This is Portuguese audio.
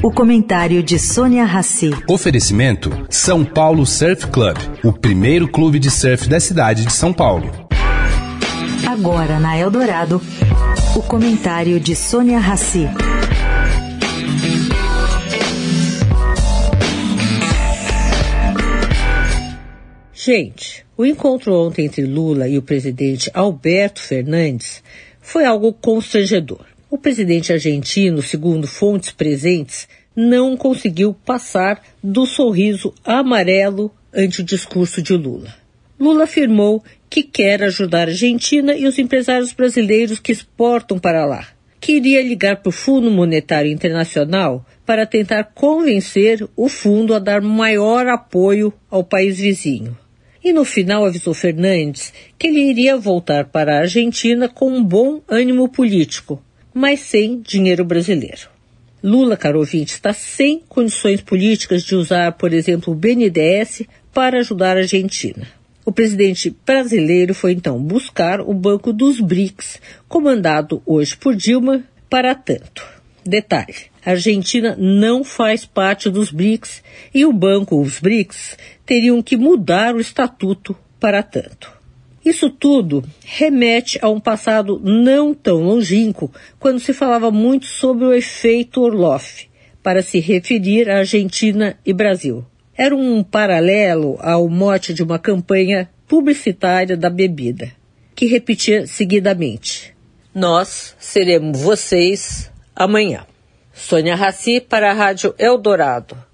O comentário de Sônia Rassi. Oferecimento São Paulo Surf Club, o primeiro clube de surf da cidade de São Paulo. Agora na Eldorado, o comentário de Sônia Rassi. Gente, o encontro ontem entre Lula e o presidente Alberto Fernandes foi algo constrangedor. O presidente argentino, segundo fontes presentes, não conseguiu passar do sorriso amarelo ante o discurso de Lula. Lula afirmou que quer ajudar a Argentina e os empresários brasileiros que exportam para lá. Queria ligar para o Fundo Monetário Internacional para tentar convencer o fundo a dar maior apoio ao país vizinho. E no final avisou Fernandes que ele iria voltar para a Argentina com um bom ânimo político, mas sem dinheiro brasileiro. Lula, caro ouvinte, está sem condições políticas de usar, por exemplo, o BNDES para ajudar a Argentina. O presidente brasileiro foi então buscar o Banco dos BRICS, comandado hoje por Dilma, para tanto. Detalhe: a Argentina não faz parte dos BRICS e o banco, os BRICS, teriam que mudar o estatuto para tanto. Isso tudo remete a um passado não tão longínquo, quando se falava muito sobre o efeito Orloff, para se referir à Argentina e Brasil. Era um paralelo ao mote de uma campanha publicitária da bebida, que repetia seguidamente: Nós seremos vocês amanhã. Sônia Raci para a Rádio Eldorado.